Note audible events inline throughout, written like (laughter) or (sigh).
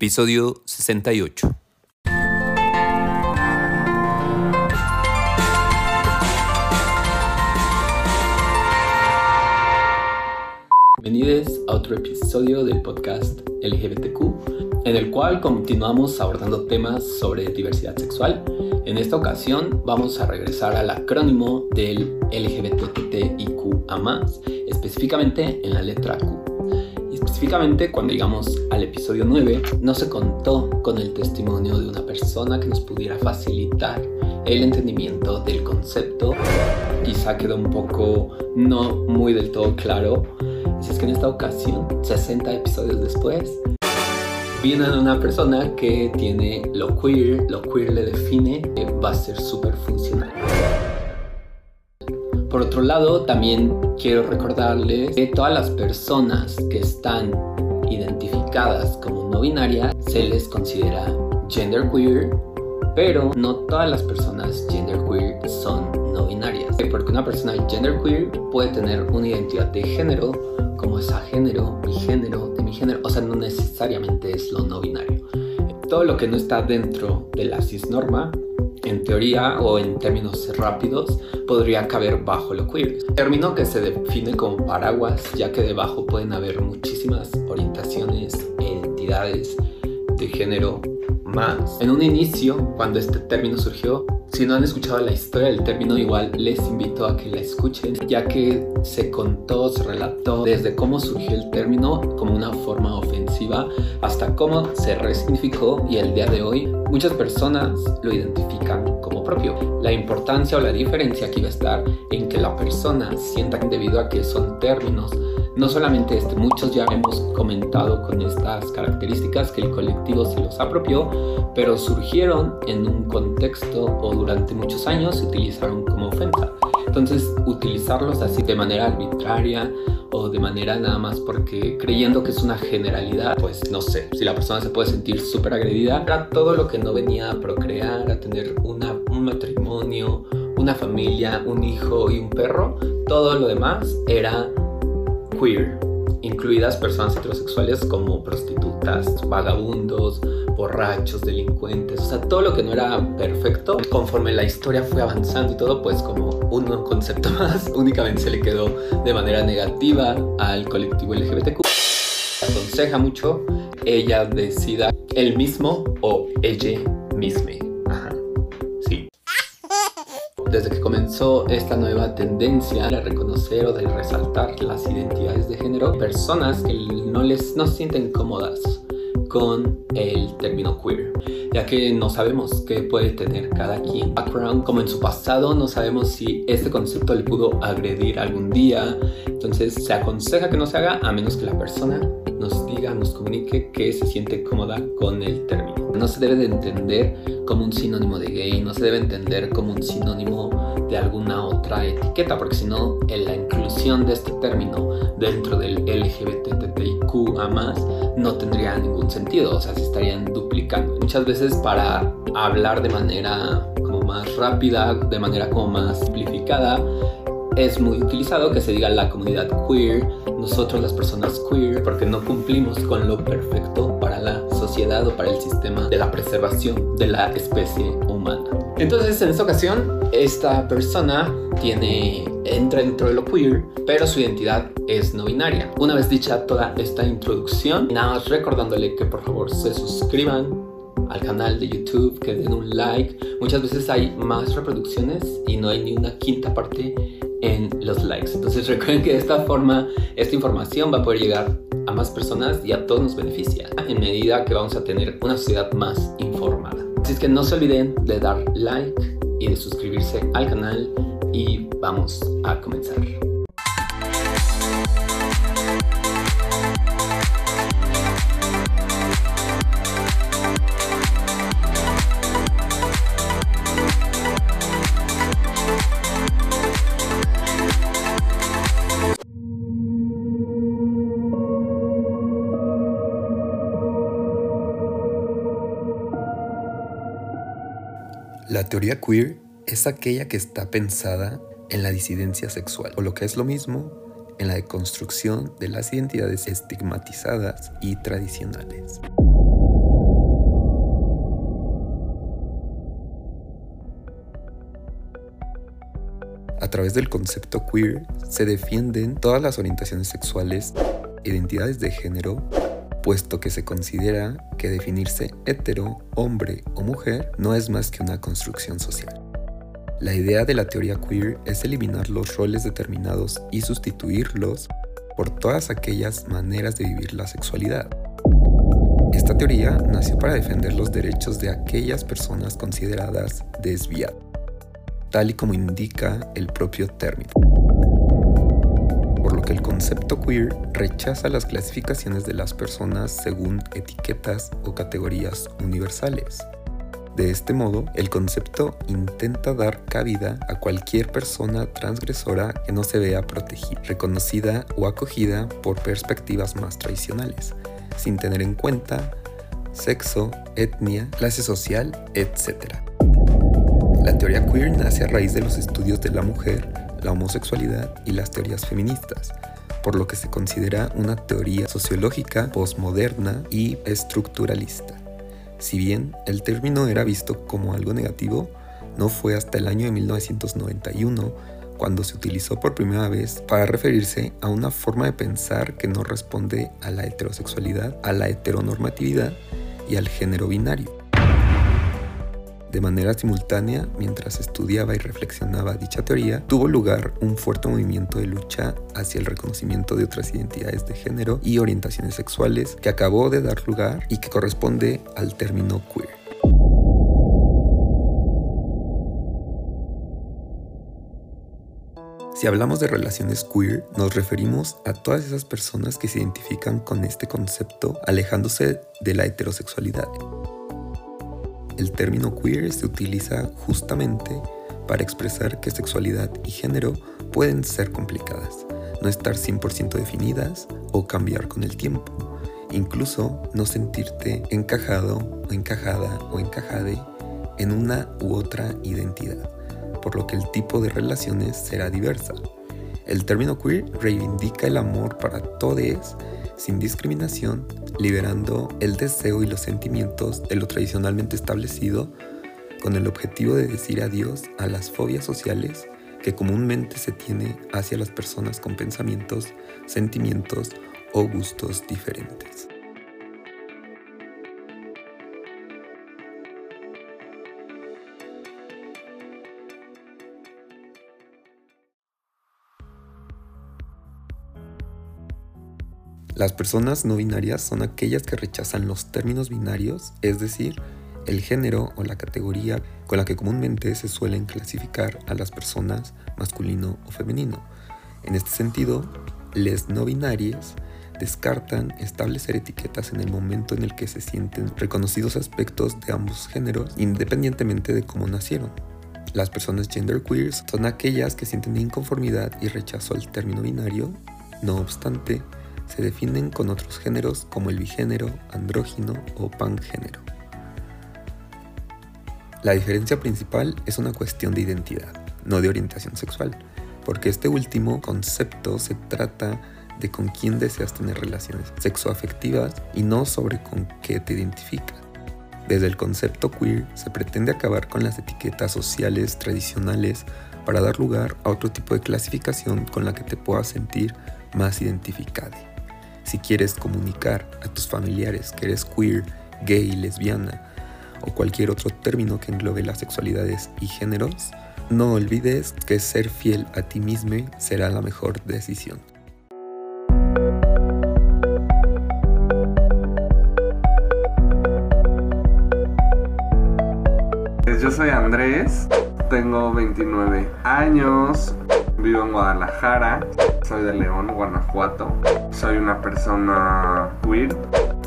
Episodio 68. Bienvenidos a otro episodio del podcast LGBTQ, en el cual continuamos abordando temas sobre diversidad sexual. En esta ocasión vamos a regresar al acrónimo del LGBTQIA, específicamente en la letra Q. Específicamente cuando llegamos al episodio 9, no se contó con el testimonio de una persona que nos pudiera facilitar el entendimiento del concepto. Quizá quedó un poco no muy del todo claro. Si es que en esta ocasión, 60 episodios después, viene una persona que tiene lo queer, lo queer le define, va a ser súper funcional. Por otro lado, también quiero recordarles que todas las personas que están identificadas como no binarias se les considera genderqueer, pero no todas las personas genderqueer son no binarias. Porque una persona genderqueer puede tener una identidad de género como es a género, mi género, de mi género, o sea, no necesariamente es lo no binario. Todo lo que no está dentro de la cisnorma en teoría o en términos rápidos, podría caber bajo lo queer. Término que se define como paraguas, ya que debajo pueden haber muchísimas orientaciones e identidades de género más. En un inicio, cuando este término surgió, si no han escuchado la historia del término, igual les invito a que la escuchen, ya que se contó, se relató desde cómo surgió el término como una forma ofensiva hasta cómo se resignificó y el día de hoy muchas personas lo identifican propio. La importancia o la diferencia aquí va a estar en que la persona sienta debido a que son términos no solamente este, muchos ya hemos comentado con estas características que el colectivo se los apropió, pero surgieron en un contexto o durante muchos años se utilizaron como ofensa. Entonces, utilizarlos así de manera arbitraria o de manera nada más porque creyendo que es una generalidad, pues no sé, si la persona se puede sentir súper agredida, era todo lo que no venía a procrear, a tener un matrimonio, una familia, un hijo y un perro, todo lo demás era queer, incluidas personas heterosexuales como prostitutas, vagabundos, borrachos, delincuentes, o sea, todo lo que no era perfecto, conforme la historia fue avanzando y todo, pues como un concepto (laughs) más, únicamente se le quedó de manera negativa al colectivo LGBTQ. Aconseja mucho ella decida él mismo o ella misma. Desde que comenzó esta nueva tendencia de reconocer o de resaltar las identidades de género, personas que no les no se sienten cómodas con el término queer, ya que no sabemos qué puede tener cada quien. Background, como en su pasado, no sabemos si este concepto le pudo agredir algún día, entonces se aconseja que no se haga a menos que la persona nos diga, nos comunique que se siente cómoda con el término. No se debe de entender como un sinónimo de gay, no se debe entender como un sinónimo de alguna otra etiqueta, porque si no, la inclusión de este término dentro del más no tendría ningún sentido, o sea, se estarían duplicando. Muchas veces para hablar de manera como más rápida, de manera como más simplificada, es muy utilizado que se diga la comunidad queer, nosotros las personas queer, porque no cumplimos con lo perfecto para la sociedad o para el sistema de la preservación de la especie humana. Entonces, en esta ocasión, esta persona entra dentro de lo queer, pero su identidad es no binaria. Una vez dicha toda esta introducción, nada más recordándole que por favor se suscriban al canal de YouTube, que den un like. Muchas veces hay más reproducciones y no hay ni una quinta parte en los likes. Entonces (laughs) recuerden que de esta forma esta información va a poder llegar a más personas y a todos nos beneficia en medida que vamos a tener una sociedad más informada. Así es que no se olviden de dar like y de suscribirse al canal y vamos a comenzar. La teoría queer es aquella que está pensada en la disidencia sexual, o lo que es lo mismo, en la deconstrucción de las identidades estigmatizadas y tradicionales. A través del concepto queer se defienden todas las orientaciones sexuales, identidades de género, puesto que se considera que definirse hetero, hombre o mujer no es más que una construcción social. La idea de la teoría queer es eliminar los roles determinados y sustituirlos por todas aquellas maneras de vivir la sexualidad. Esta teoría nació para defender los derechos de aquellas personas consideradas desviadas, tal y como indica el propio término. Por lo que el concepto queer rechaza las clasificaciones de las personas según etiquetas o categorías universales. De este modo, el concepto intenta dar cabida a cualquier persona transgresora que no se vea protegida, reconocida o acogida por perspectivas más tradicionales, sin tener en cuenta sexo, etnia, clase social, etc. La teoría queer nace a raíz de los estudios de la mujer, la homosexualidad y las teorías feministas, por lo que se considera una teoría sociológica postmoderna y estructuralista. Si bien el término era visto como algo negativo, no fue hasta el año de 1991 cuando se utilizó por primera vez para referirse a una forma de pensar que no responde a la heterosexualidad, a la heteronormatividad y al género binario. De manera simultánea, mientras estudiaba y reflexionaba dicha teoría, tuvo lugar un fuerte movimiento de lucha hacia el reconocimiento de otras identidades de género y orientaciones sexuales que acabó de dar lugar y que corresponde al término queer. Si hablamos de relaciones queer, nos referimos a todas esas personas que se identifican con este concepto alejándose de la heterosexualidad el término queer se utiliza justamente para expresar que sexualidad y género pueden ser complicadas, no estar 100% definidas o cambiar con el tiempo. Incluso no sentirte encajado o encajada o encajade en una u otra identidad, por lo que el tipo de relaciones será diversa. El término queer reivindica el amor para todos sin discriminación, liberando el deseo y los sentimientos de lo tradicionalmente establecido con el objetivo de decir adiós a las fobias sociales que comúnmente se tiene hacia las personas con pensamientos, sentimientos o gustos diferentes. Las personas no binarias son aquellas que rechazan los términos binarios, es decir, el género o la categoría con la que comúnmente se suelen clasificar a las personas masculino o femenino. En este sentido, les no binarias descartan establecer etiquetas en el momento en el que se sienten reconocidos aspectos de ambos géneros independientemente de cómo nacieron. Las personas genderqueer son aquellas que sienten inconformidad y rechazo al término binario, no obstante, se definen con otros géneros como el bigénero, andrógino o pangénero. La diferencia principal es una cuestión de identidad, no de orientación sexual, porque este último concepto se trata de con quién deseas tener relaciones sexoafectivas y no sobre con qué te identificas. Desde el concepto queer se pretende acabar con las etiquetas sociales tradicionales para dar lugar a otro tipo de clasificación con la que te puedas sentir más identificado. Si quieres comunicar a tus familiares que eres queer, gay, lesbiana o cualquier otro término que englobe las sexualidades y géneros, no olvides que ser fiel a ti mismo será la mejor decisión. Pues yo soy Andrés, tengo 29 años, Vivo en Guadalajara, soy de León, Guanajuato. Soy una persona queer,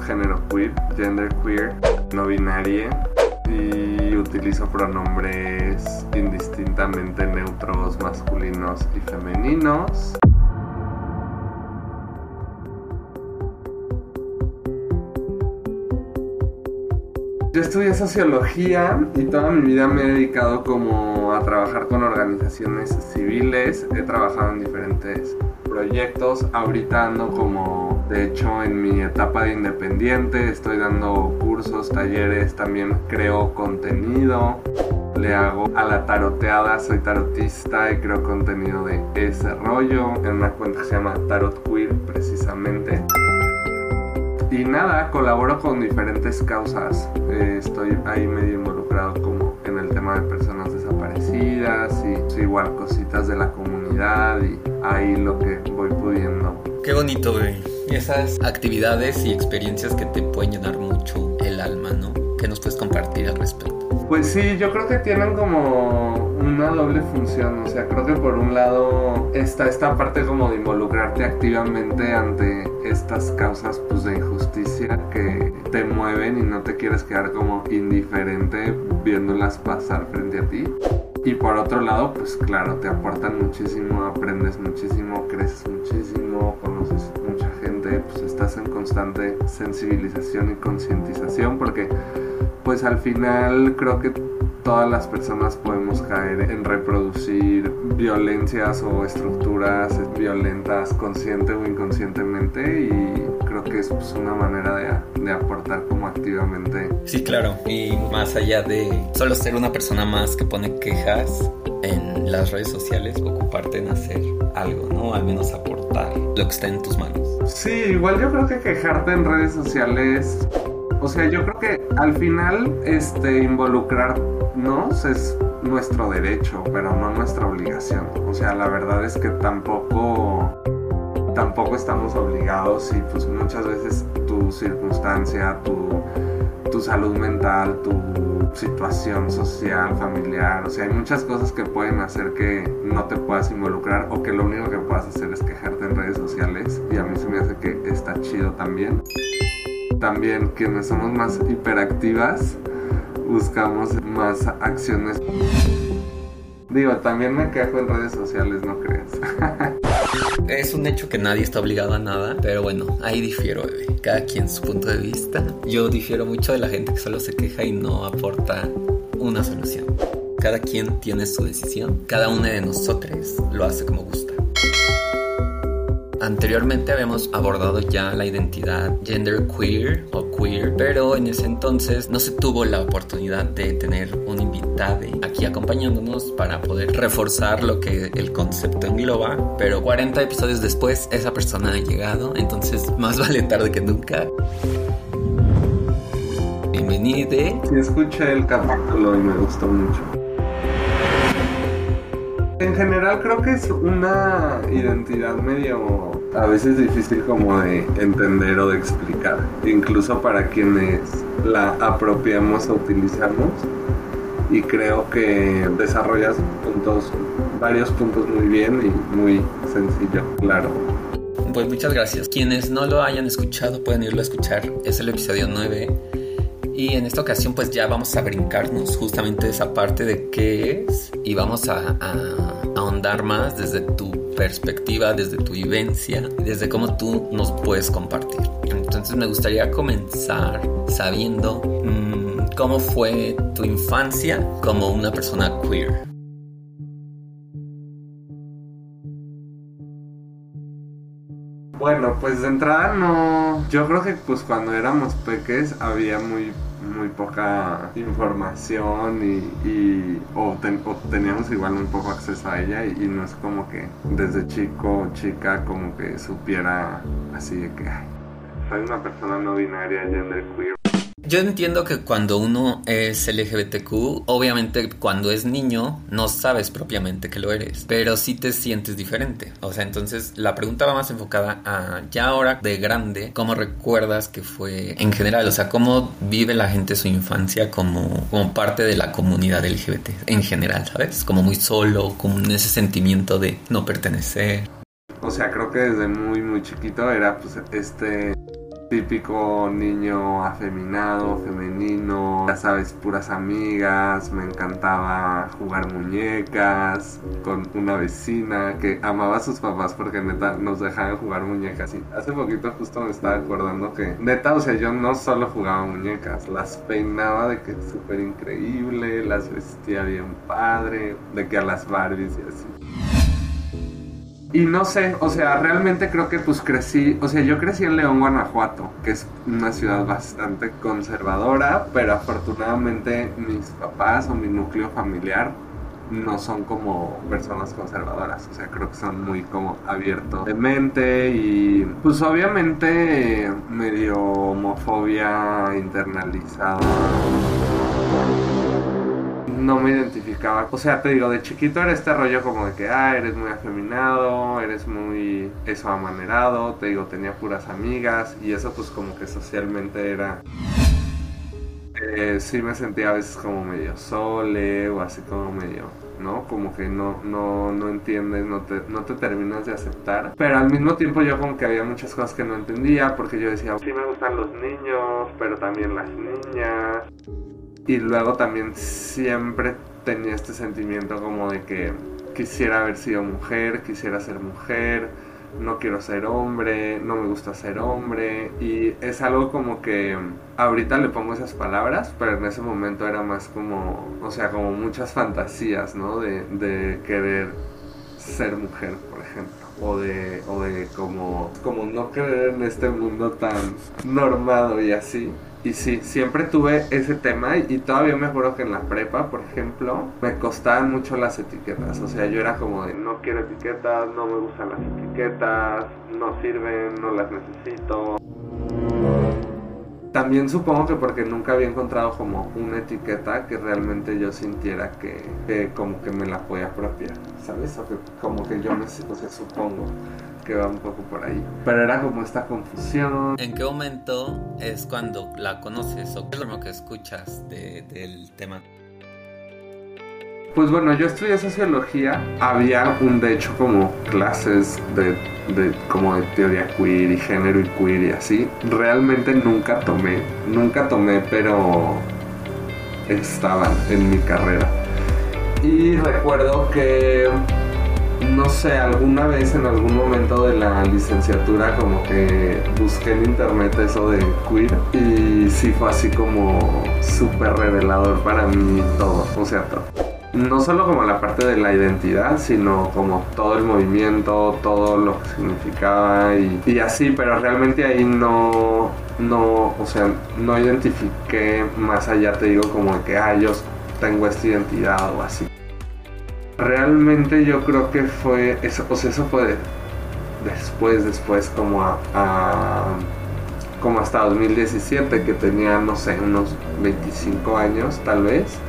género queer, gender queer, no binaria y utilizo pronombres indistintamente neutros masculinos y femeninos. Estudié sociología y toda mi vida me he dedicado como a trabajar con organizaciones civiles. He trabajado en diferentes proyectos. Ahorita ando como, de hecho, en mi etapa de independiente. Estoy dando cursos, talleres, también creo contenido. le hago a la taroteada, soy tarotista y creo contenido de ese rollo en una cuenta que se llama Tarot Queer precisamente. Y nada, colaboro con diferentes causas. Eh, estoy ahí medio involucrado como en el tema de personas desaparecidas y igual cositas de la comunidad y ahí lo que voy pudiendo. Qué bonito, güey. Esas actividades y experiencias que te pueden llenar mucho el alma, ¿no? ¿Qué nos puedes compartir al respecto? Pues sí, yo creo que tienen como una doble función. O sea, creo que por un lado está esta parte como de involucrarte activamente ante estas causas pues, de injusticia que te mueven y no te quieres quedar como indiferente viéndolas pasar frente a ti. Y por otro lado, pues claro, te aportan muchísimo, aprendes muchísimo, creces muchísimo, conoces mucha gente, pues estás en constante sensibilización y concientización porque pues al final creo que todas las personas podemos caer en reproducir violencias o estructuras violentas consciente o inconscientemente y creo que es pues, una manera de, de, aportar como activamente. Sí, claro, y más allá de solo ser una persona más que pone quejas en las redes sociales, ocuparte en hacer algo, ¿no? Al menos aportar lo que está en tus manos. Sí, igual yo creo que quejarte en redes sociales o sea, yo creo que al final este, involucrarnos es nuestro derecho, pero no nuestra obligación. O sea, la verdad es que tampoco, tampoco estamos obligados y pues muchas veces tu circunstancia, tu, tu salud mental, tu situación social, familiar, o sea, hay muchas cosas que pueden hacer que no te puedas involucrar o que lo único que puedas hacer es quejarte en redes sociales y a mí se me hace que está chido también también quienes somos más hiperactivas buscamos más acciones. Digo, también me quejo en redes sociales, no crees. (laughs) es un hecho que nadie está obligado a nada, pero bueno, ahí difiero, bebé. Cada quien su punto de vista. Yo difiero mucho de la gente que solo se queja y no aporta una solución. Cada quien tiene su decisión, cada uno de nosotros lo hace como gusta. Anteriormente habíamos abordado ya la identidad gender queer o queer, pero en ese entonces no se tuvo la oportunidad de tener un invitado aquí acompañándonos para poder reforzar lo que el concepto engloba. Pero 40 episodios después esa persona ha llegado, entonces más (laughs) vale tarde que nunca. Bienvenido. Sí, escuché el capítulo y me gustó mucho. En general creo que es una identidad medio a veces difícil como de entender o de explicar, incluso para quienes la apropiamos o utilizamos. Y creo que desarrollas puntos, varios puntos muy bien y muy sencillo, claro. Pues muchas gracias. Quienes no lo hayan escuchado pueden irlo a escuchar. Es el episodio 9 y en esta ocasión pues ya vamos a brincarnos justamente esa parte de qué es y vamos a, ahondar más desde tu perspectiva, desde tu vivencia desde cómo tú nos puedes compartir. Entonces me gustaría comenzar sabiendo mm, cómo fue tu infancia como una persona queer. Bueno, pues de entrada no. Yo creo que pues cuando éramos peques había muy muy poca información y, o, teníamos igual un poco acceso a ella y, no es como que desde chico o chica como que supiera así de que soy una persona no binaria gender queer yo entiendo que cuando uno es LGBTQ, obviamente cuando es niño no sabes propiamente que lo eres, pero sí te sientes diferente. O sea, entonces la pregunta va más enfocada a ya ahora de grande, ¿cómo recuerdas que fue en general? O sea, ¿cómo vive la gente su infancia como, como parte de la comunidad LGBT en general, ¿sabes? Como muy solo, con ese sentimiento de no pertenecer. O sea, creo que desde muy, muy chiquito era pues este típico niño afeminado, femenino, ya sabes, puras amigas, me encantaba jugar muñecas con una vecina que amaba a sus papás porque neta nos dejaban jugar muñecas y hace poquito justo me estaba acordando que neta, o sea, yo no solo jugaba muñecas, las peinaba de que es súper increíble, las vestía bien padre, de que a las Barbies y así. Y no sé, o sea, realmente creo que pues crecí, o sea, yo crecí en León, Guanajuato, que es una ciudad bastante conservadora, pero afortunadamente mis papás o mi núcleo familiar no son como personas conservadoras, o sea, creo que son muy como abiertos de mente y pues obviamente medio homofobia internalizada no me identificaba. O sea, te digo, de chiquito era este rollo como de que, ah, eres muy afeminado, eres muy eso amanerado, te digo, tenía puras amigas y eso pues como que socialmente era... Eh, sí me sentía a veces como medio sole o así como medio, ¿no? Como que no, no, no entiendes, no te, no te terminas de aceptar. Pero al mismo tiempo yo como que había muchas cosas que no entendía porque yo decía, sí me gustan los niños, pero también las niñas. Y luego también siempre tenía este sentimiento como de que quisiera haber sido mujer, quisiera ser mujer, no quiero ser hombre, no me gusta ser hombre. Y es algo como que ahorita le pongo esas palabras, pero en ese momento era más como, o sea, como muchas fantasías, ¿no? De, de querer ser mujer, por ejemplo. O de, o de como, como no creer en este mundo tan normado y así. Y sí, siempre tuve ese tema y todavía me acuerdo que en la prepa, por ejemplo, me costaban mucho las etiquetas. O sea, yo era como de no quiero etiquetas, no me gustan las etiquetas, no sirven, no las necesito. También supongo que porque nunca había encontrado como una etiqueta que realmente yo sintiera que, como que me la podía apropiar, ¿sabes? O que como que yo me, o sea, supongo que va un poco por ahí. Pero era como esta confusión. ¿En qué momento es cuando la conoces o qué es lo que escuchas del tema? Pues bueno, yo estudié sociología. Había un, de hecho, como clases de, de, como de teoría queer y género y queer y así. Realmente nunca tomé, nunca tomé, pero estaban en mi carrera. Y recuerdo que no sé, alguna vez en algún momento de la licenciatura como que busqué en internet eso de queer y sí fue así como súper revelador para mí todo, o sea, todo. No solo como la parte de la identidad, sino como todo el movimiento, todo lo que significaba y, así, pero realmente ahí no, no, o sea, no identifiqué más allá, te digo, como que, ah, yo tengo esta identidad o así. Realmente yo creo que fue eso, sea, eso fue después, después como a, como hasta 2017 que tenía no sé unos 25 años tal vez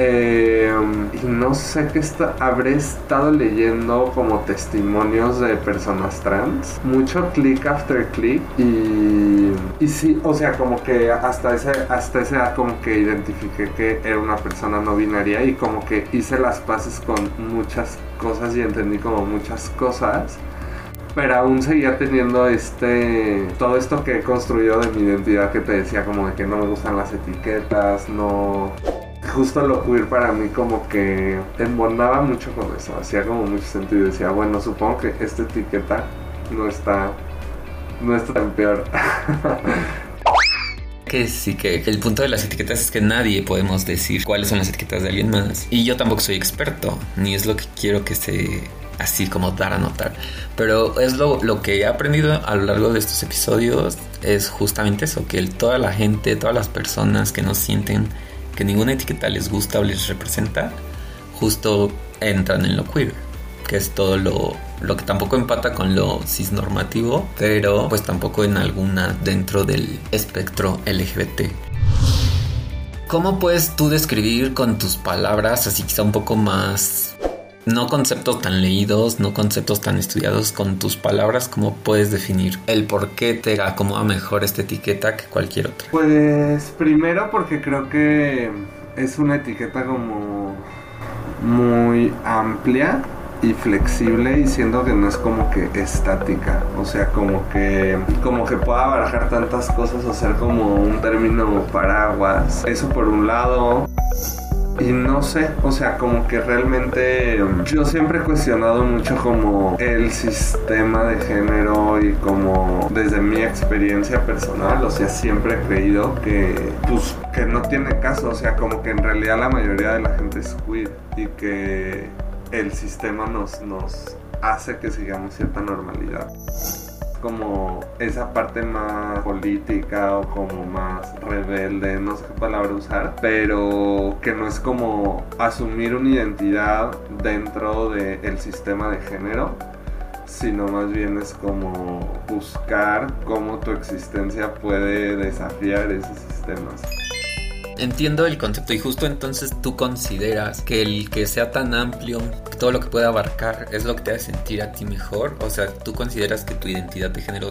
eh, y no sé qué está, habré estado leyendo como testimonios de personas trans. Mucho click after click. Y, y sí, o sea, como que hasta ese, hasta ese edad como que identifiqué que era una persona no binaria y como que hice las paces con muchas cosas y entendí como muchas cosas pero aún seguía teniendo este todo esto que he construido de mi identidad que te decía como de que no me gustan las etiquetas, no justo lo queer para mí como que embonaba mucho con eso, hacía como mucho sentido. Decía, bueno, supongo que esta etiqueta no está, no está tan peor. (laughs) que sí, que el punto de las etiquetas es que nadie podemos decir cuáles son las etiquetas de alguien más. Y yo tampoco soy experto, ni es lo que quiero que se así como dar a notar. Pero es lo, lo, que he aprendido a lo largo de estos episodios, es justamente eso, que toda la gente, todas las personas que nos sienten que ninguna etiqueta les gusta o les representa, justo entran en lo queer, que es todo lo, lo que tampoco empata con lo cisnormativo, pero pues tampoco en alguna dentro del espectro LGBT. ¿Cómo puedes tú describir con tus palabras, así quizá un poco más no conceptos tan leídos, no conceptos tan estudiados, con tus palabras, ¿cómo puedes definir el por qué te acomoda mejor esta etiqueta que cualquier otra? Pues primero porque creo que es una etiqueta como muy amplia y flexible y siendo que no es como que estática, o sea, como que como que pueda barajar tantas cosas o ser como un término paraguas. Eso por un lado. Y no sé, o sea, como que realmente um, yo siempre he cuestionado mucho como el sistema de género y como desde mi experiencia personal, o sea, siempre he creído que pues que no tiene caso, o sea, como que en realidad la mayoría de la gente es queer y que el sistema nos, nos hace que sigamos cierta normalidad como esa parte más política o como más rebelde, no sé qué palabra usar, pero que no es como asumir una identidad dentro del sistema de género, sino más bien es como buscar cómo tu existencia puede desafiar esos sistemas. Entiendo el concepto y justo entonces tú consideras que el que sea tan amplio, todo lo que pueda abarcar es lo que te hace sentir a ti mejor. O sea, tú consideras que tu identidad de género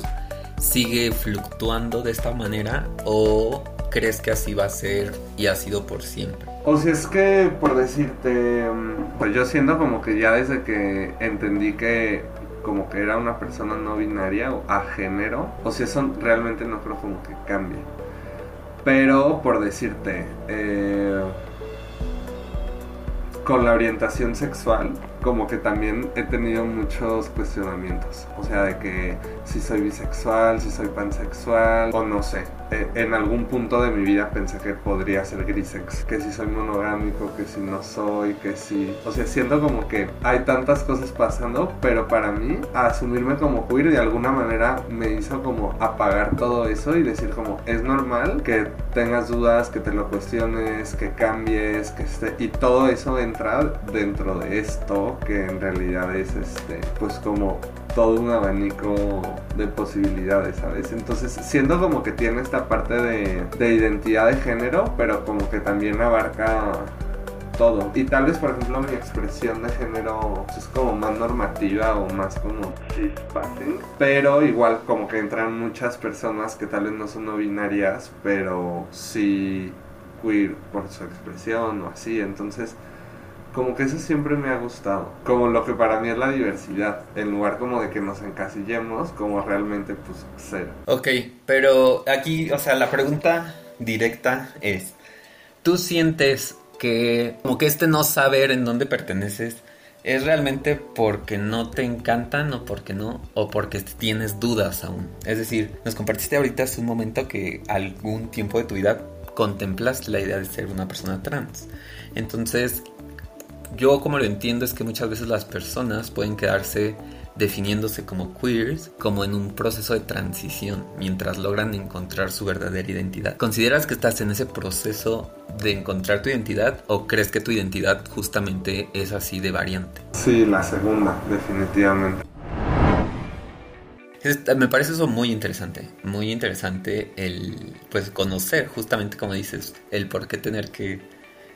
sigue fluctuando de esta manera o crees que así va a ser y ha sido por siempre. O sea, es que por decirte, mm, pues yo siento como que ya desde que entendí que como que era una persona no binaria o a género, o sea, eso realmente no creo como que cambie. Pero, por decirte, eh, con la orientación sexual, como que también he tenido muchos cuestionamientos. O sea, de que si soy bisexual, si soy pansexual, o no sé. Eh, en algún punto de mi vida pensé que podría ser grisex, que si soy monogámico, que si no soy, que si... O sea, siento como que hay tantas cosas pasando, pero para mí, asumirme como queer de alguna manera me hizo como apagar todo eso y decir como, es normal que tengas dudas, que te lo cuestiones, que cambies, que esté... Y todo eso entra dentro de esto que en realidad es este, pues como todo un abanico de posibilidades, ¿sabes? Entonces, siendo como que tiene esta parte de, de identidad de género, pero como que también abarca todo. Y tal vez, por ejemplo, mi expresión de género es como más normativa o más como Pero igual como que entran muchas personas que tal vez no son no binarias, pero sí queer por su expresión o así. Entonces, como que eso siempre me ha gustado. Como lo que para mí es la diversidad. En lugar como de que nos encasillemos, como realmente pues ser. Ok, pero aquí, o sea, la pregunta directa es, ¿tú sientes que como que este no saber en dónde perteneces es realmente porque no te encantan o porque no, o porque tienes dudas aún? Es decir, nos compartiste ahorita hace un momento que algún tiempo de tu vida contemplas la idea de ser una persona trans. Entonces, yo como lo entiendo es que muchas veces las personas pueden quedarse definiéndose como queers como en un proceso de transición mientras logran encontrar su verdadera identidad. ¿Consideras que estás en ese proceso de encontrar tu identidad o crees que tu identidad justamente es así de variante? Sí, la segunda, definitivamente. me parece eso muy interesante, muy interesante el pues conocer justamente como dices, el por qué tener que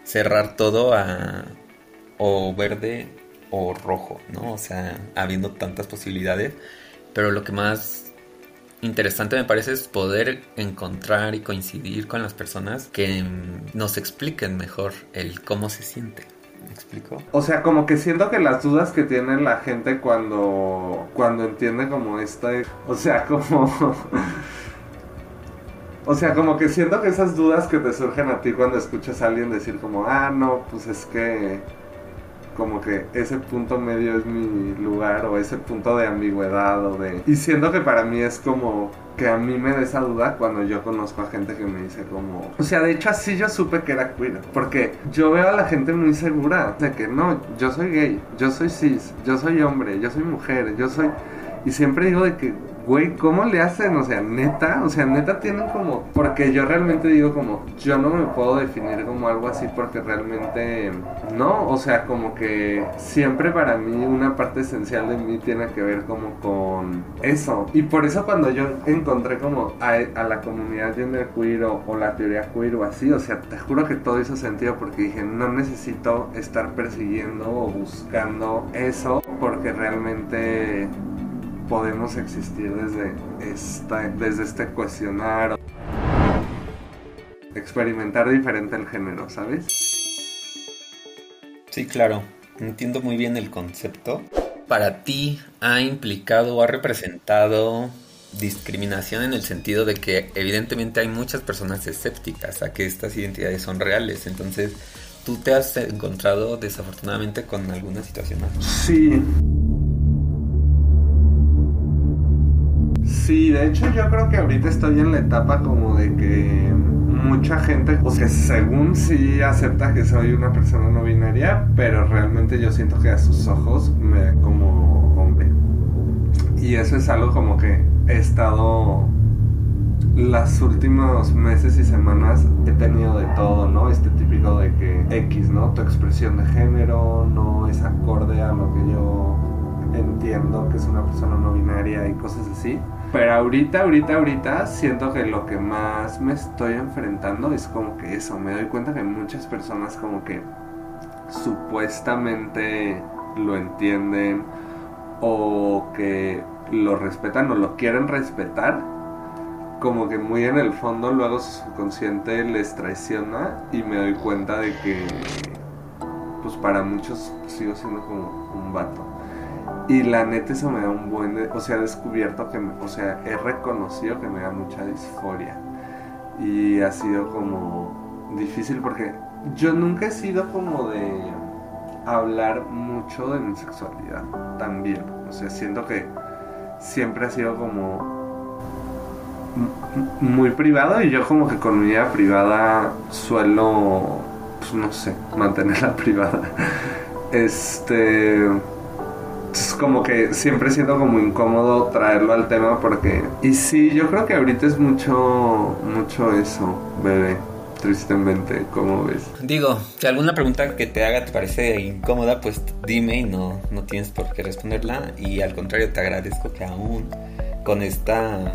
cerrar todo a o verde o rojo, ¿no? O sea, habiendo tantas posibilidades. Pero lo que más interesante me parece es poder encontrar y coincidir con las personas que nos expliquen mejor el cómo se siente. ¿Me explico? O sea, como que siento que las dudas que tiene la gente cuando, cuando entiende como esta... O sea, como... (laughs) O sea, como que siento que esas dudas que te surgen a ti cuando escuchas a alguien decir como, ah, no, pues es que como que ese punto medio es mi lugar o ese punto de ambigüedad o de... Y siento que para mí es como que a mí me da esa duda cuando yo conozco a gente que me dice como... O sea, de hecho así yo supe que era queer, porque yo veo a la gente muy segura de que no, yo soy gay, yo soy cis, yo soy hombre, yo soy mujer, yo soy... Y siempre digo de que, güey, ¿cómo le hacen? O sea, neta, o sea, neta tienen como, porque yo realmente digo como, yo no me puedo definir como algo así porque realmente no, o sea, como que siempre para mí una parte esencial de mí tiene que ver como con eso. Y por eso cuando yo encontré como a, la comunidad genderqueer o, o la teoría queer o así, o sea, te juro que todo hizo sentido porque dije, no necesito estar persiguiendo o buscando eso porque realmente podemos existir desde, esta, desde este cuestionar, experimentar diferente el género, ¿sabes? Sí, claro, entiendo muy bien el concepto. Para ti ha implicado o ha representado discriminación en el sentido de que evidentemente hay muchas personas escépticas a que estas identidades son reales, entonces tú te has encontrado desafortunadamente con alguna situación así. Sí, Sí, de hecho yo creo que ahorita estoy en la etapa como de que mucha gente, o sea, según sí acepta que soy una persona no binaria, pero realmente yo siento que a sus ojos me como Y eso es algo como que he estado las últimos meses y semanas he tenido de todo, ¿no? Este típico de que X, ¿no? Tu expresión de género no es acorde a lo que yo entiendo que es una persona no binaria y cosas así. Pero ahorita, ahorita, ahorita siento que lo que más me estoy enfrentando es como que eso, me doy cuenta que muchas personas como que supuestamente lo entienden o que lo respetan o lo quieren respetar, como que muy en el fondo luego su subconsciente les traiciona y me doy cuenta de que pues para muchos sigo siendo como un vato. Y la neta eso me da un buen, o sea, he descubierto que, o sea, he reconocido que me da mucha disforia. Y ha sido como difícil porque yo nunca he sido como de hablar mucho de mi sexualidad también. O sea, siento que siempre ha sido como muy privado y yo como que con mi vida privada suelo, pues no sé, mantenerla (laughs) privada. Este... Es como que siempre siento como incómodo traerlo al tema porque... Y sí, yo creo que ahorita es mucho, mucho eso, bebé tristemente, ¿cómo ves? Digo, si alguna pregunta que te haga te parece incómoda, pues dime y no, no tienes por qué responderla. Y al contrario, te agradezco que aún con esta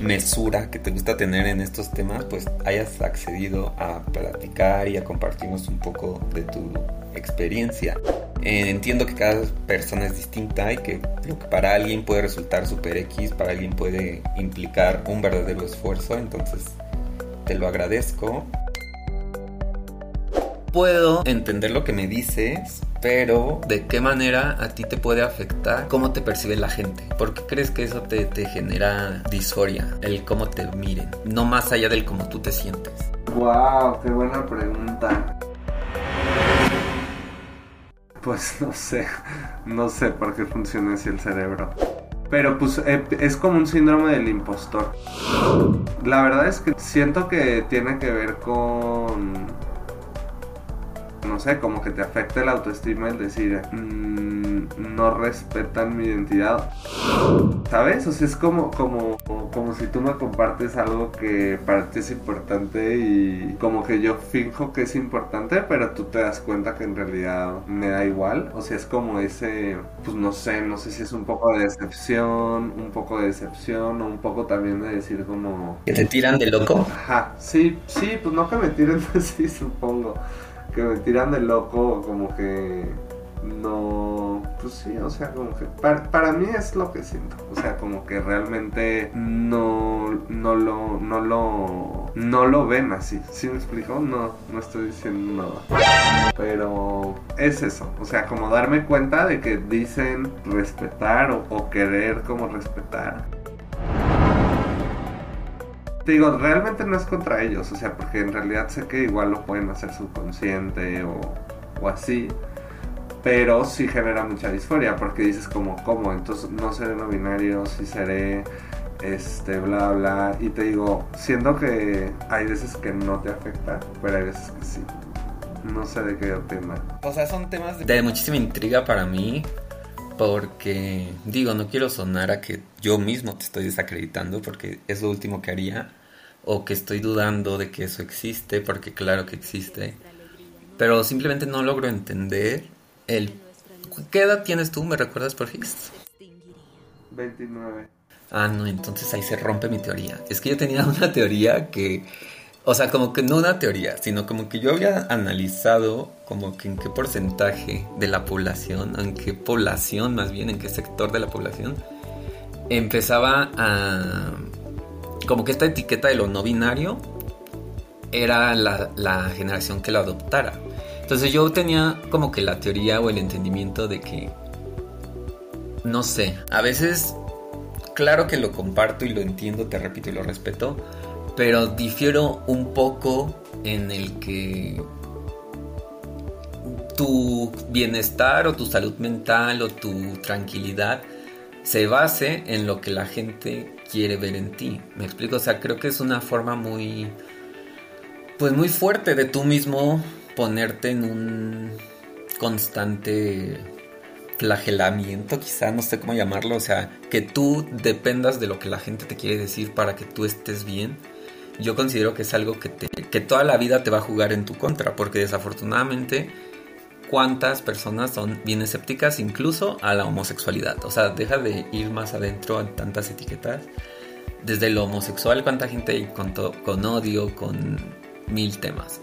mesura que te gusta tener en estos temas, pues hayas accedido a platicar y a compartirnos un poco de tu experiencia. Eh, entiendo que cada persona es distinta y que lo que para alguien puede resultar super X, para alguien puede implicar un verdadero esfuerzo, entonces te lo agradezco. Puedo entender lo que me dices, pero ¿de qué manera a ti te puede afectar cómo te percibe la gente? ¿Por qué crees que eso te, te genera disforia? El cómo te miren, no más allá del cómo tú te sientes. ¡Wow! ¡Qué buena pregunta! Pues (laughs) no sé, no sé por qué funciona así el cerebro. Pero pues eh, es como un síndrome del impostor. La verdad es que siento que tiene que ver con no sé, como que te afecta la autoestima el decir, mm, no respetan mi identidad. ¿Sabes? O sea, es como, como, como si tú me compartes algo que para ti es importante y como que yo finjo que es importante, pero tú te das cuenta que en realidad me da igual. O sea, es como ese, pues no sé, no sé si es un poco de decepción, un poco de decepción o un poco también de decir como... ¿Que te tiran de loco? Ajá, sí, sí, pues no que me tiren (laughs) así, supongo que me tiran de loco, como que no, pues sí, o sea, como que para, mí es lo que siento, o sea, como que realmente no, no lo, no lo, no lo ven así, ¿sí me explico? No, no estoy diciendo nada, pero es eso, o sea, como darme cuenta de que dicen respetar o, o querer como respetar digo, realmente no es contra ellos, o sea, porque en realidad sé que igual lo pueden hacer subconsciente o, o así, pero sí genera mucha disforia, porque dices como, ¿cómo? Entonces no seré no binario, sí seré, este, bla, bla, y te digo, siento que hay veces que no te afecta, pero hay veces que sí. No sé de qué tema. O sea, son temas de muchísima intriga para mí porque digo, no quiero sonar a que yo mismo te estoy desacreditando porque es lo último que haría o que estoy dudando de que eso existe, porque claro que existe, pero simplemente no logro entender el... ¿Qué edad tienes tú? ¿Me recuerdas por fin? 29. Ah, no, entonces ahí se rompe mi teoría. Es que yo tenía una teoría que, o sea, como que no una teoría, sino como que yo había analizado como que en qué porcentaje de la población, en qué población más bien, en qué sector de la población, empezaba a como que esta etiqueta de lo no binario era la, generación que lo adoptara. Entonces yo tenía como que la teoría o el entendimiento de que, no sé, a veces, claro que lo comparto y lo entiendo, te repito y lo respeto, pero difiero un poco en el que tu bienestar o tu salud mental o tu tranquilidad se base en lo que la gente quiere ver en ti. Me explico, o sea, creo que es una forma muy, pues muy fuerte de tú mismo ponerte en un constante flagelamiento, quizá, no sé cómo llamarlo, o sea, que tú dependas de lo que la gente te quiere decir para que tú estés bien, yo considero que es algo que, te, que toda la vida te va a jugar en tu contra, porque desafortunadamente cuántas personas son bien escépticas incluso a la homosexualidad, o sea, deja de ir más adentro a tantas etiquetas. Desde lo homosexual, cuánta gente hay con, con odio, con mil temas.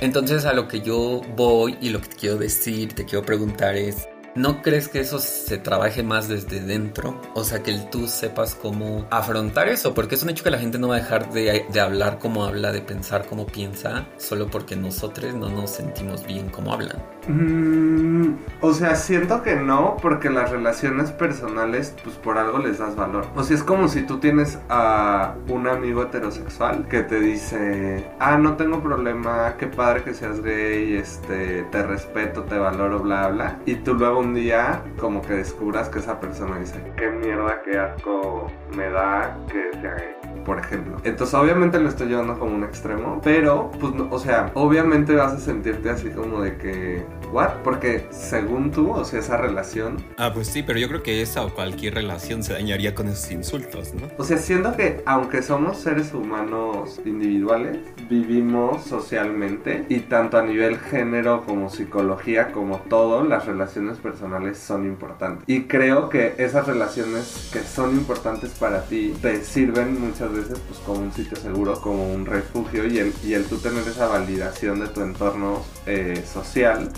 Entonces a lo que yo voy y lo que te quiero decir, te quiero preguntar es, ¿No crees que eso se trabaje más desde dentro? O sea, que tú sepas cómo afrontar eso, porque es un hecho que la gente no va a dejar de, hablar como habla, de pensar como piensa, solo porque nosotros no nos sentimos bien como hablan. Mm, o sea, siento que no, porque las relaciones personales, pues por algo les das valor. O sea, es como si tú tienes a un amigo heterosexual que te dice, ah, no tengo problema, qué padre que seas gay, este, te respeto, te valoro, bla, bla. Y tú luego un día como que descubras que esa persona dice, qué mierda, qué asco me da que sea gay, por ejemplo. Entonces obviamente lo estoy llevando como un extremo, pero pues, o sea, obviamente vas a sentirte así como de que, ¿what? Porque según tú, o sea, esa relación... Ah, pues sí, pero yo creo que esa o cualquier relación se dañaría con esos insultos, ¿no? O sea, siento que aunque somos seres humanos individuales, vivimos socialmente y tanto a nivel género como psicología como todo, las relaciones personales son importantes. Y creo que esas relaciones que son importantes para ti te sirven muchas veces pues como un sitio seguro, como un refugio y el, y el tú tener esa validación de tu entorno eh, social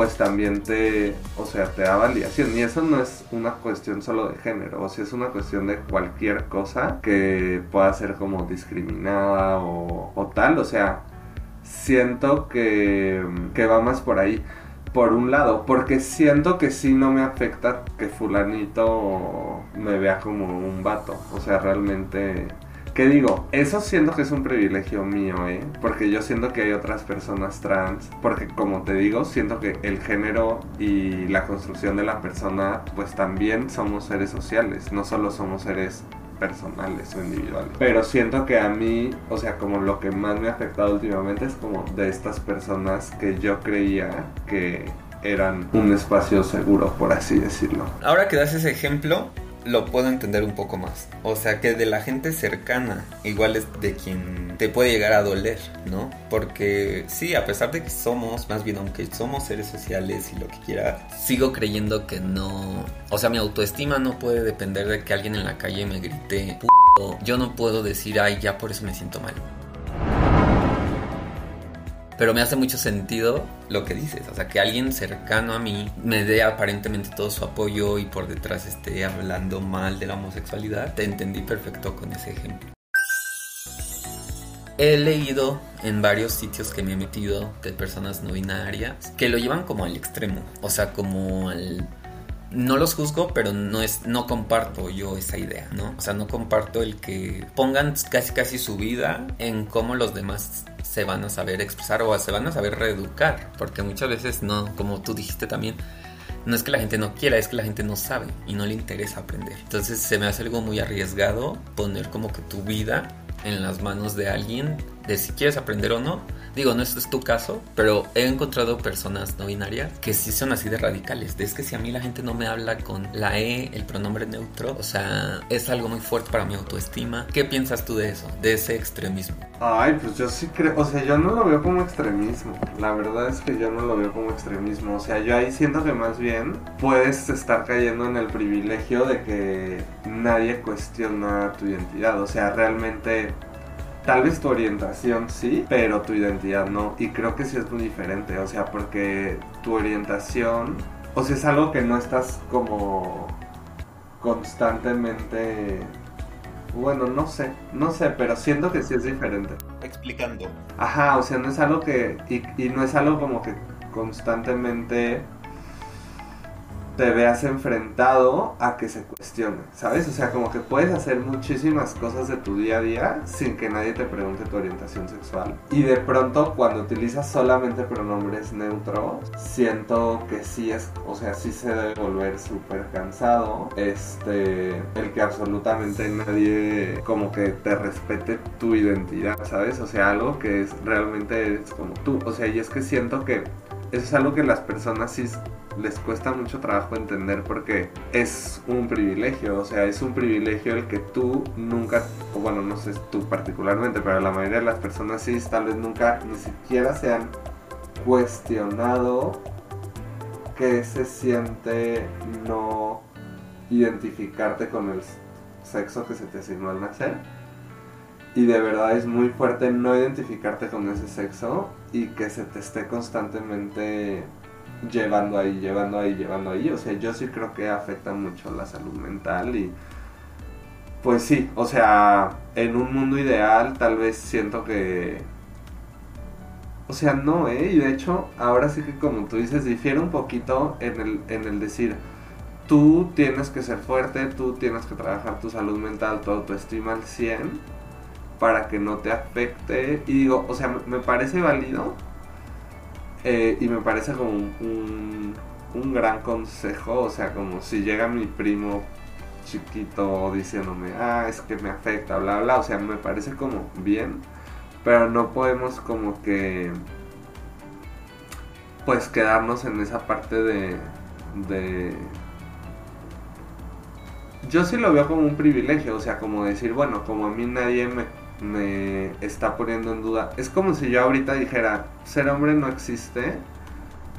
pues también te, o sea, te da validación. Y eso no es una cuestión solo de género, o sea, es una cuestión de cualquier cosa que pueda ser como discriminada o, o tal. O sea, siento que, que va más por ahí por un lado, porque siento que sí no me afecta que fulanito me vea como un vato. O sea, realmente... ¿Qué digo? Eso siento que es un privilegio mío, ¿eh? Porque yo siento que hay otras personas trans, porque como te digo, siento que el género y la construcción de la persona, pues también somos seres sociales, no solo somos seres personales o individuales. Pero siento que a mí, o sea, como lo que más me ha afectado últimamente es como de estas personas que yo creía que eran un espacio seguro, por así decirlo. Ahora que das ese ejemplo, lo puedo entender un poco más. O sea, que de la gente cercana, igual es de quien te puede llegar a doler, ¿no? Porque sí, a pesar de que somos, más bien aunque somos seres sociales y lo que quiera, sigo creyendo que no... O sea, mi autoestima no puede depender de que alguien en la calle me grite, yo no puedo decir, ay, ya por eso me siento mal. Pero me hace mucho sentido lo que dices, o sea, que alguien cercano a mí me dé aparentemente todo su apoyo y por detrás esté hablando mal de la homosexualidad. Te entendí perfecto con ese ejemplo. He leído en varios sitios que me he metido de personas no binarias que lo llevan como al extremo, o sea, como al no los juzgo, pero no es no comparto yo esa idea, ¿no? O sea, no comparto el que pongan casi casi su vida en cómo los demás se van a saber expresar o se van a saber reeducar, porque muchas veces no, como tú dijiste también, no es que la gente no quiera, es que la gente no sabe y no le interesa aprender. Entonces se me hace algo muy arriesgado poner como que tu vida en las manos de alguien, de si quieres aprender o no, Digo, no es tu caso, pero he encontrado personas no binarias que sí son así de radicales. Es que si a mí la gente no me habla con la E, el pronombre neutro, o sea, es algo muy fuerte para mi autoestima. ¿Qué piensas tú de eso, de ese extremismo? Ay, pues yo sí creo, o sea, yo no lo veo como extremismo. La verdad es que yo no lo veo como extremismo. O sea, yo ahí siento que más bien puedes estar cayendo en el privilegio de que nadie cuestiona tu identidad. O sea, realmente Tal vez tu orientación sí, pero tu identidad no. Y creo que sí es muy diferente, o sea, porque tu orientación, o sea, es algo que no estás como constantemente... Bueno, no sé, no sé, pero siento que sí es diferente. Explicando. Ajá, o sea, no es algo que... Y, y no es algo como que constantemente te veas enfrentado a que se cuestione, ¿sabes? O sea, como que puedes hacer muchísimas cosas de tu día a día sin que nadie te pregunte tu orientación sexual. Y de pronto cuando utilizas solamente pronombres neutros, siento que sí es, o sea, sí se debe volver súper cansado. Este, el que absolutamente nadie como que te respete tu identidad, ¿sabes? O sea, algo que es realmente es como tú. O sea, y es que siento que es algo que las personas cis les cuesta mucho trabajo entender porque es un privilegio, o sea, es un privilegio el que tú nunca, o bueno, no sé tú particularmente, pero la mayoría de las personas cis tal vez nunca ni siquiera se han cuestionado qué se siente no identificarte con el sexo que se te asignó al nacer. Y de verdad es muy fuerte no identificarte con ese sexo y que se te esté constantemente llevando ahí, llevando ahí, llevando ahí. O sea, yo sí creo que afecta mucho la salud mental y pues sí, o sea, en un mundo ideal tal vez siento que... O sea, no, ¿eh? Y de hecho, ahora sí que como tú dices, difiere un poquito en el, en el decir, tú tienes que ser fuerte, tú tienes que trabajar tu salud mental, tu autoestima al 100 para que no te afecte. Y digo, o sea, me parece válido eh, y me parece como un, un, gran consejo. O sea, como si llega mi primo chiquito diciéndome, ah, es que me afecta, bla, bla. O sea, me parece como bien, pero no podemos como que, pues, quedarnos en esa parte de, de yo sí lo veo como un privilegio, o sea, como decir, bueno, como a mí nadie me me está poniendo en duda. Es como si yo ahorita dijera, ser hombre no existe.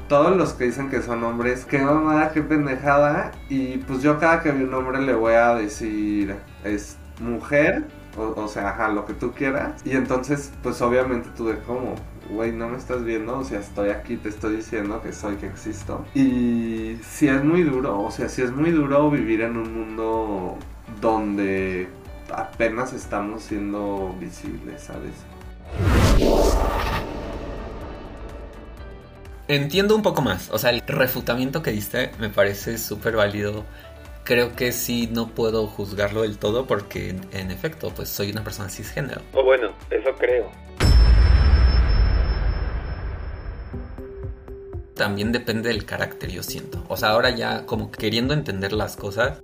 Todos los que dicen que son hombres, qué mamada, qué pendejada. Y pues yo cada que veo un hombre le voy a decir, es mujer, o, sea, ajá, lo que tú quieras. Y entonces, pues obviamente tú de como, güey, no me estás viendo, o sea, estoy aquí, te estoy diciendo que soy, que existo. Y si es muy duro, o sea, si es muy duro vivir en un mundo donde apenas estamos siendo visibles, ¿sabes? Entiendo un poco más, o sea, el refutamiento que diste me parece súper válido. Creo que sí no puedo juzgarlo del todo porque en efecto, pues soy una persona cisgénero. O bueno, eso creo. También depende del carácter, yo siento. O sea, ahora ya como queriendo entender las cosas,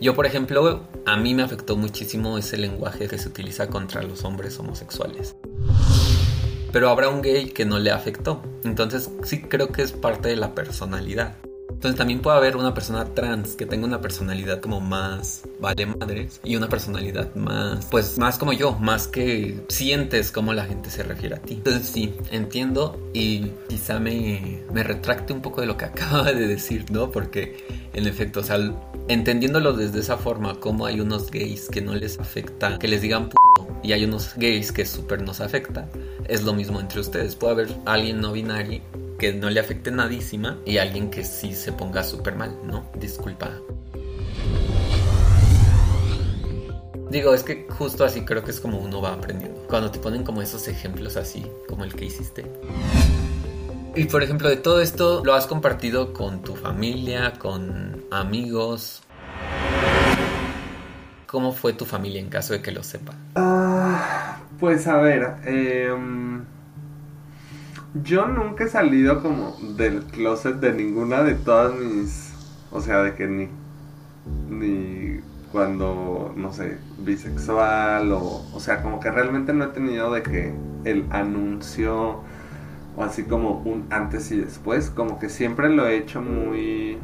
yo, por ejemplo, a mí me afectó muchísimo ese lenguaje que se utiliza contra los hombres homosexuales. Pero habrá un gay que no le afectó. Entonces sí creo que es parte de la personalidad. Entonces también puede haber una persona trans que tenga una personalidad como más vale madres y una personalidad más, pues más como yo, más que sientes cómo la gente se refiere a ti. Entonces sí, entiendo y quizá me, me retracte un poco de lo que (laughs) acaba de decir, ¿no? Porque en efecto, o sea, entendiéndolo desde esa forma, como hay unos gays que no les afecta, que les digan p y hay unos gays que súper nos afecta, es lo mismo entre ustedes. Puede haber alguien no binario que no le afecte nadísima y alguien que sí se ponga súper mal, ¿no? Disculpa. Digo, es que justo así creo que es como uno va aprendiendo. Cuando te ponen como esos ejemplos así, como el que hiciste. Y por ejemplo, de todo esto, ¿lo has compartido con tu familia, con amigos? ¿Cómo fue tu familia en caso de que lo sepa? Ah, pues a ver, eh, yo nunca he salido como del closet de ninguna de todas mis. O sea, de que ni. Ni cuando, no sé, bisexual o. O sea, como que realmente no he tenido de que el anuncio. Así como un antes y después. Como que siempre lo he hecho muy.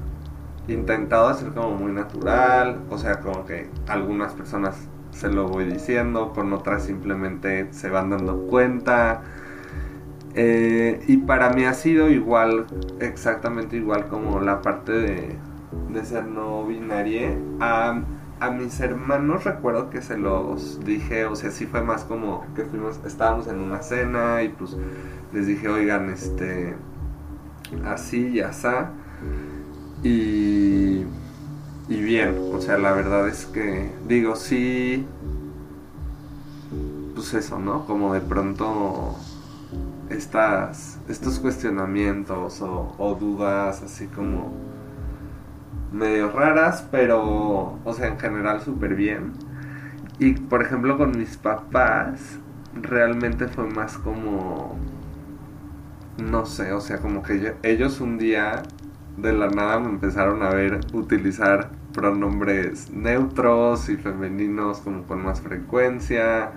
Intentado hacer como muy natural. O sea, como que algunas personas se lo voy diciendo, con otras simplemente se van dando cuenta eh, y para mí ha sido igual, exactamente igual como la parte de, ser no binaria. A, mis hermanos recuerdo que se los dije, o sea, sí fue más como que fuimos, estábamos en una cena y pues les dije, oigan, este, así y asá. Y, y bien, o sea, la verdad es que, digo, sí, pues eso, ¿no? Como de pronto estas, estos cuestionamientos o, dudas así como medio raras, pero, o sea, en general súper bien. Y por ejemplo con mis papás, realmente fue más como, no sé, o sea, como que ellos un día de la nada me empezaron a ver utilizar pronombres neutros y femeninos como con más frecuencia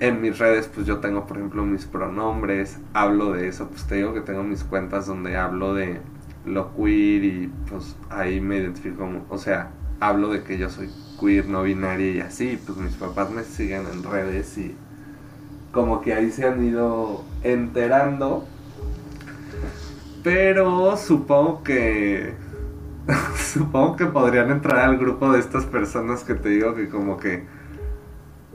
En mis redes, pues yo tengo, por ejemplo, mis pronombres, hablo de eso, pues te digo que tengo mis cuentas donde hablo de lo queer y pues ahí me identifico, o sea, hablo de que yo soy queer, no binaria y así, pues mis papás me siguen en redes y como que ahí se han ido enterando. Pero supongo que (laughs) supongo que podrían entrar al grupo de estas personas que te digo que como que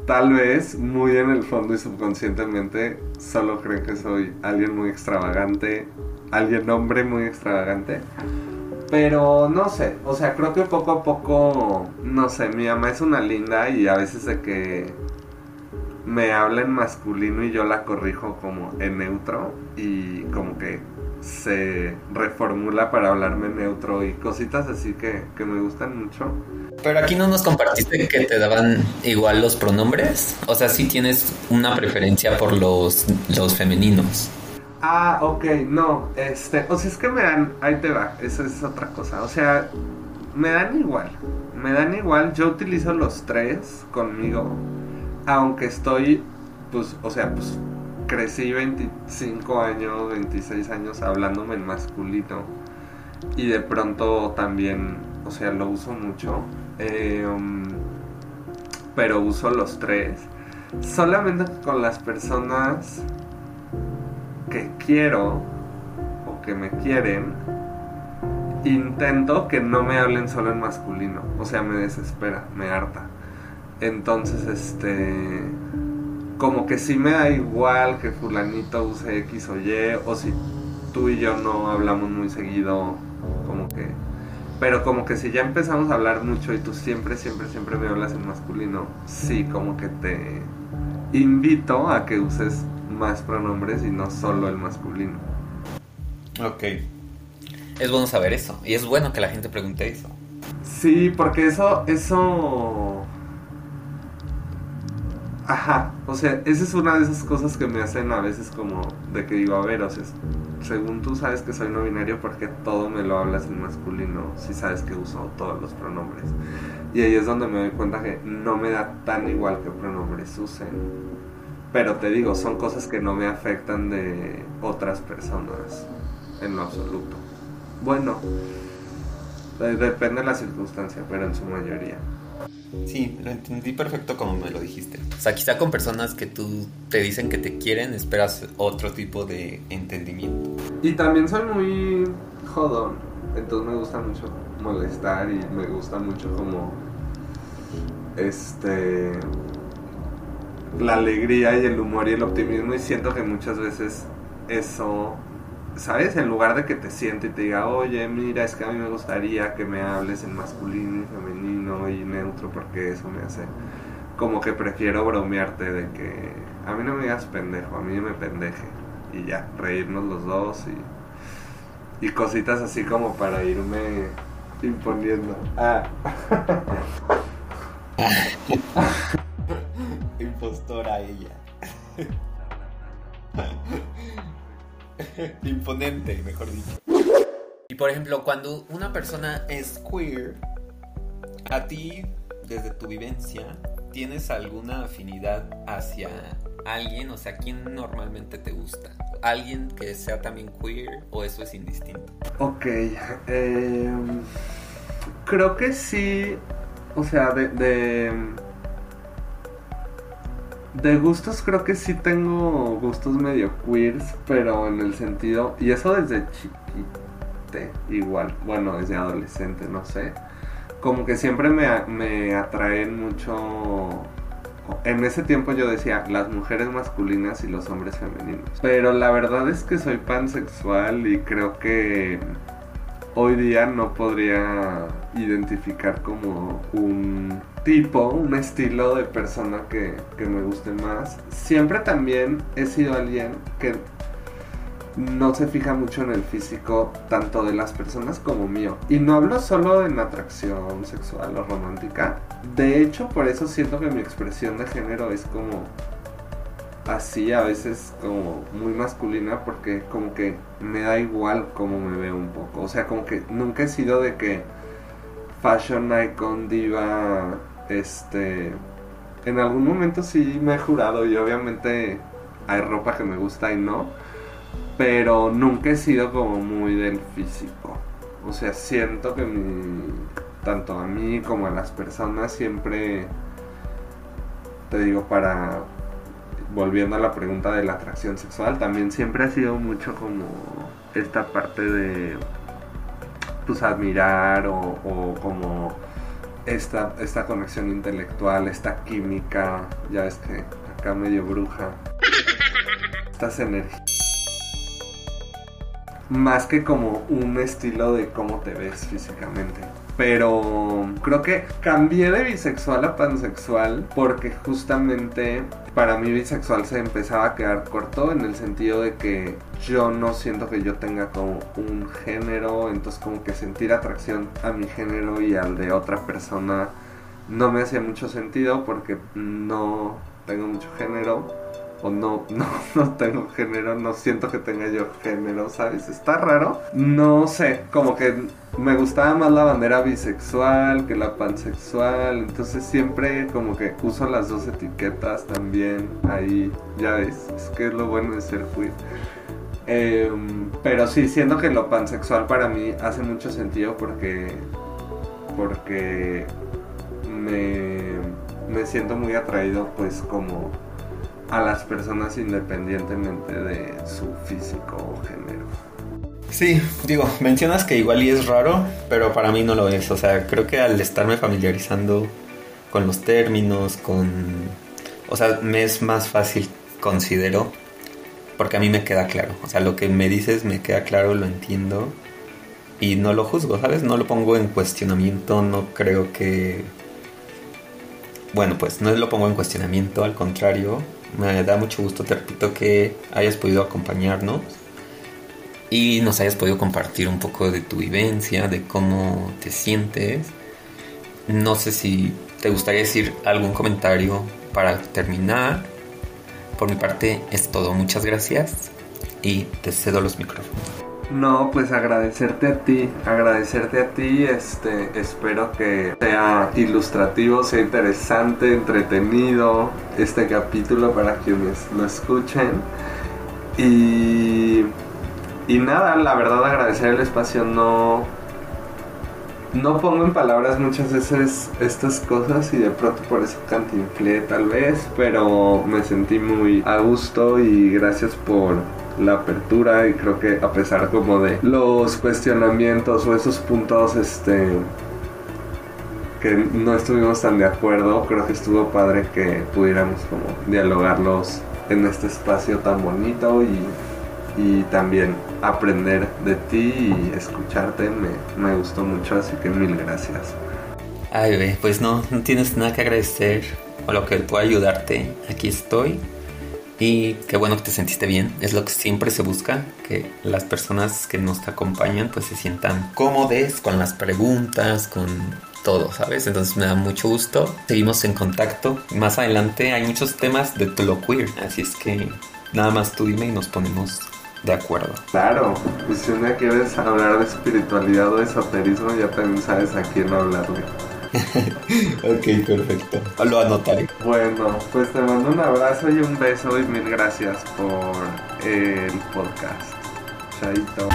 tal vez muy en el fondo y subconscientemente solo creen que soy alguien muy extravagante, alguien hombre muy extravagante. Pero no sé, o sea, creo que poco a poco, no sé, mi mamá es una linda y a veces de que me habla en masculino y yo la corrijo como en neutro y como que se reformula para hablarme neutro y cositas así que, que me gustan mucho. Pero aquí no nos compartiste que te daban igual los pronombres. O sea, si tienes una preferencia por los, los femeninos. Ah, ok, no, este, o sea, es que me dan, ahí te va, eso es otra cosa, o sea, me dan igual, me dan igual, yo utilizo los tres conmigo, aunque estoy, pues, o sea, pues, crecí 25 años, 26 años hablándome en masculino, y de pronto también, o sea, lo uso mucho, em, pero uso los tres, solamente con las personas que quiero o que me quieren, intento que no me hablen solo en masculino. O sea, me desespera, me harta. Entonces, este. Como que sí me da igual que Fulanito use X o Y, o si tú y yo no hablamos muy seguido, como que. Pero como que si ya empezamos a hablar mucho y tú siempre, siempre, siempre me hablas en masculino, sí, como que te invito a que uses más pronombres y no solo el masculino. Ok. Es bueno saber eso. Y es bueno que la gente pregunte eso. Sí, porque eso, eso... Ajá, o sea, esa es una de esas cosas que me hacen a veces como de que digo, a ver, o sea, según tú sabes que soy no binario, porque todo me lo hablas en masculino si sabes que uso todos los pronombres? Y ahí es donde me doy cuenta que no me da tan igual que pronombres usen pero te digo, son cosas que no me afectan de otras personas en lo absoluto. Bueno, depende de la circunstancia, pero en su mayoría. Sí, lo entendí perfecto como me lo dijiste. O sea, quizá con personas que tú te dicen que te quieren, esperas otro tipo de entendimiento. Y también soy muy jodón, entonces me gusta mucho molestar y me gusta mucho como este la alegría y el humor y el optimismo y siento que muchas veces eso, ¿sabes? En lugar de que te siente y te diga, oye, mira, es que a mí me gustaría que me hables en masculino y femenino y neutro porque eso me hace como que prefiero bromearte de que a mí no me digas pendejo, a mí me pendeje y ya, reírnos los dos y, y cositas así como para irme imponiendo. Ah. (laughs) impostora ella. (laughs) (laughs) Imponente, mejor dicho. Y por ejemplo, cuando una persona es queer, a ti, desde tu vivencia, ¿tienes alguna afinidad hacia alguien? O sea, ¿quién normalmente te gusta? ¿Alguien que sea también queer o eso es indistinto? Ok, eh, creo que sí, o sea, de de gustos creo que sí tengo gustos medio queers, pero en el sentido, y eso desde chiquite, igual, bueno, desde adolescente, no sé, como que siempre me, me atraen mucho en ese tiempo yo decía las mujeres masculinas y los hombres femeninos. Pero la verdad es que soy pansexual y creo que hoy día no podría identificar como un tipo, un estilo de persona que, me guste más. Siempre también he sido alguien que no se fija mucho en el físico tanto de las personas como mío. Y no hablo solo en atracción sexual o romántica. De hecho, por eso siento que mi expresión de género es como así a veces como muy masculina porque como que me da igual cómo me veo un poco. O sea, como que nunca he sido de que fashion icon diva este en algún momento sí me he jurado y obviamente hay ropa que me gusta y no, pero nunca he sido como muy del físico. O sea, siento que tanto a mí como a las personas siempre, te digo, para, volviendo a la pregunta de la atracción sexual, también siempre ha sido mucho como esta parte de, pues, admirar o, como esta, esta conexión intelectual, esta química, ya es que acá medio bruja, estas energías. Más que como un estilo de cómo te ves físicamente. Pero creo que cambié de bisexual a pansexual porque justamente para mí bisexual se empezaba a quedar corto en el sentido de que yo no siento que yo tenga como un género, entonces como que sentir atracción a mi género y al de otra persona no me hacía mucho sentido porque no tengo mucho género o no, (laughs) no, no tengo género, no siento que tenga yo género, ¿sabes? Está raro. No sé, como que me gustaba más la bandera bisexual que la pansexual, entonces siempre como que uso las dos etiquetas también ahí, ya ves, es que es lo bueno de ser queer. Em, pero sí, siento que lo pansexual para mí hace mucho sentido porque porque me, me siento muy atraído pues como a las personas independientemente de su físico o género. Sí, digo, mencionas que igual y es raro, pero para mí no lo es. O sea, creo que al estarme familiarizando con los términos, con... O sea, me es más fácil, considero, porque a mí me queda claro. O sea, lo que me dices me queda claro, lo entiendo y no lo juzgo, ¿sabes? No lo pongo en cuestionamiento, no creo que... Bueno, pues no lo pongo en cuestionamiento, al contrario, me da mucho gusto, te repito, que hayas podido acompañarnos y nos hayas podido compartir un poco de tu vivencia, de cómo te sientes. No sé si te gustaría decir algún comentario para terminar. Por mi parte es todo, muchas gracias y te cedo los micrófonos. No, pues agradecerte a ti, agradecerte a ti, este, espero que sea ilustrativo, sea interesante, entretenido este capítulo para quienes lo escuchen. Y, y nada, la verdad agradecer el espacio, no, no pongo en palabras muchas veces estas cosas y de pronto por eso cantinflé tal vez, pero me sentí muy a gusto y gracias por la apertura y creo que a pesar como de los cuestionamientos o esos puntos este que no estuvimos tan de acuerdo, creo que estuvo padre que pudiéramos como dialogarlos en este espacio tan bonito y, y también aprender de ti y escucharte me, me gustó mucho, así que mil gracias. Ay, pues no, no tienes nada que agradecer o lo que pueda ayudarte. Aquí estoy y qué bueno que te sentiste bien. Es lo que siempre se busca, que las personas que nos acompañan pues se sientan cómodes con las preguntas, con todo, ¿sabes? Entonces me da mucho gusto. Seguimos en contacto. Más adelante hay muchos temas de lo queer, así es que nada más tú dime y nos ponemos de acuerdo. Claro, pues si un día quieres hablar de espiritualidad o esoterismo, ya también sabes a quién hablarle. Ok, perfecto. Lo anotaré. Bueno, pues te mando un abrazo y un beso y mil gracias por el podcast. Chaito.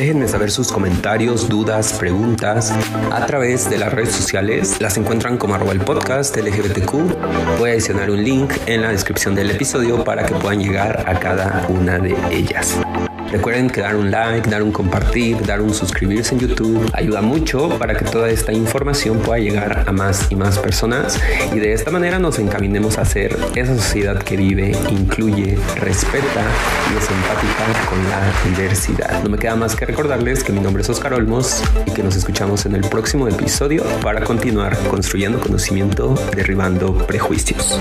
Déjenme saber sus comentarios, dudas, preguntas a través de las redes sociales. Las encuentran como arroba el podcast LGBTQ. Voy a adicionar un link en la descripción del episodio para que puedan llegar a cada una de ellas. Recuerden que dar un like, dar un compartir, dar un suscribirse en YouTube ayuda mucho para que toda esta información pueda llegar a más y más personas y de esta manera nos encaminemos a ser esa sociedad que vive, incluye, respeta y es empática con la diversidad. No me queda más que recordarles que mi nombre es Oscar Olmos y que nos escuchamos en el próximo episodio para continuar construyendo conocimiento, derribando prejuicios.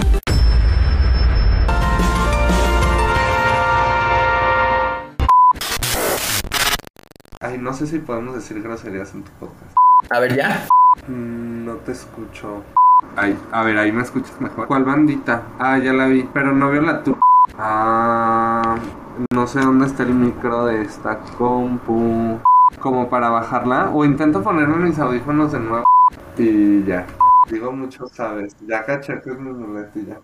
Ay, no sé si podemos decir groserías en tu podcast. A ver, ya. Mm, no te escucho. Ay, a ver, ahí me escuchas mejor. ¿Cuál bandita? Ah, ya la vi. Pero no veo la tu. Ah, no sé dónde está el micro de esta compu. Como para bajarla. O intento ponerme mis audífonos de nuevo. Y ya. Digo mucho, sabes. Ya caché que es mi muletilla.